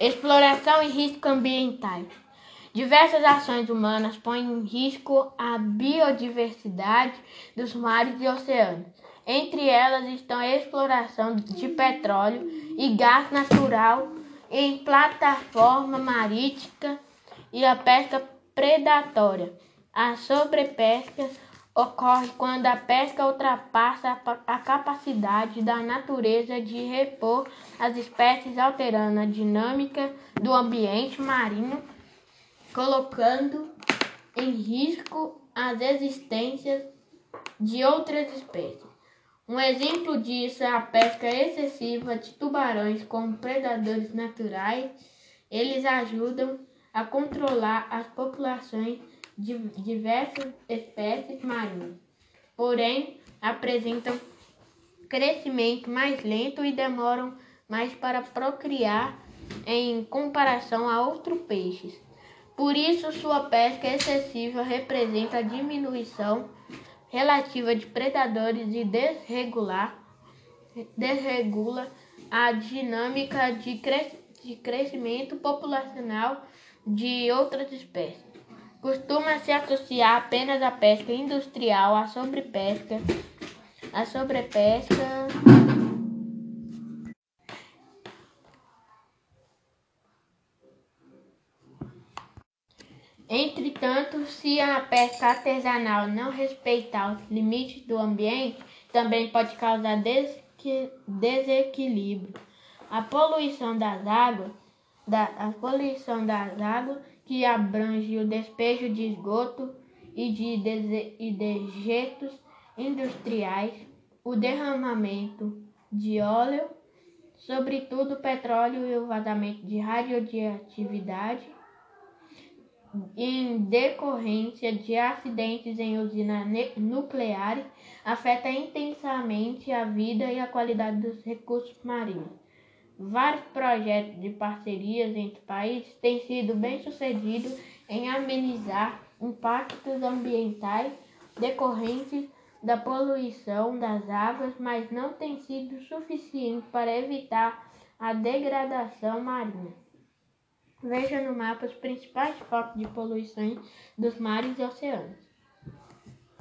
Exploração e risco ambientais. Diversas ações humanas põem em risco a biodiversidade dos mares e oceanos. Entre elas estão a exploração de petróleo e gás natural em plataforma marítima e a pesca predatória. A sobrepesca ocorre quando a pesca ultrapassa a capacidade da natureza de repor as espécies, alterando a dinâmica do ambiente marinho, colocando em risco as existências de outras espécies. Um exemplo disso é a pesca excessiva de tubarões como predadores naturais. Eles ajudam a controlar as populações de diversas espécies marinhas, porém apresentam crescimento mais lento e demoram mais para procriar em comparação a outros peixes. Por isso, sua pesca excessiva representa a diminuição relativa de predadores e desregular, desregula a dinâmica de, de crescimento populacional de outras espécies. Costuma se associar apenas a pesca industrial, a sobrepesca, a sobrepesca. Entretanto, se a pesca artesanal não respeitar os limites do ambiente, também pode causar desequilíbrio. A poluição das águas, da, a poluição das águas que abrange o despejo de esgoto e de dejetos industriais, o derramamento de óleo, sobretudo petróleo e o vazamento de radioatividade em decorrência de acidentes em usinas nucleares afeta intensamente a vida e a qualidade dos recursos marinhos. Vários projetos de parcerias entre países têm sido bem-sucedidos em amenizar impactos ambientais decorrentes da poluição das águas, mas não tem sido suficiente para evitar a degradação marinha. Veja no mapa os principais focos de poluição dos mares e oceanos.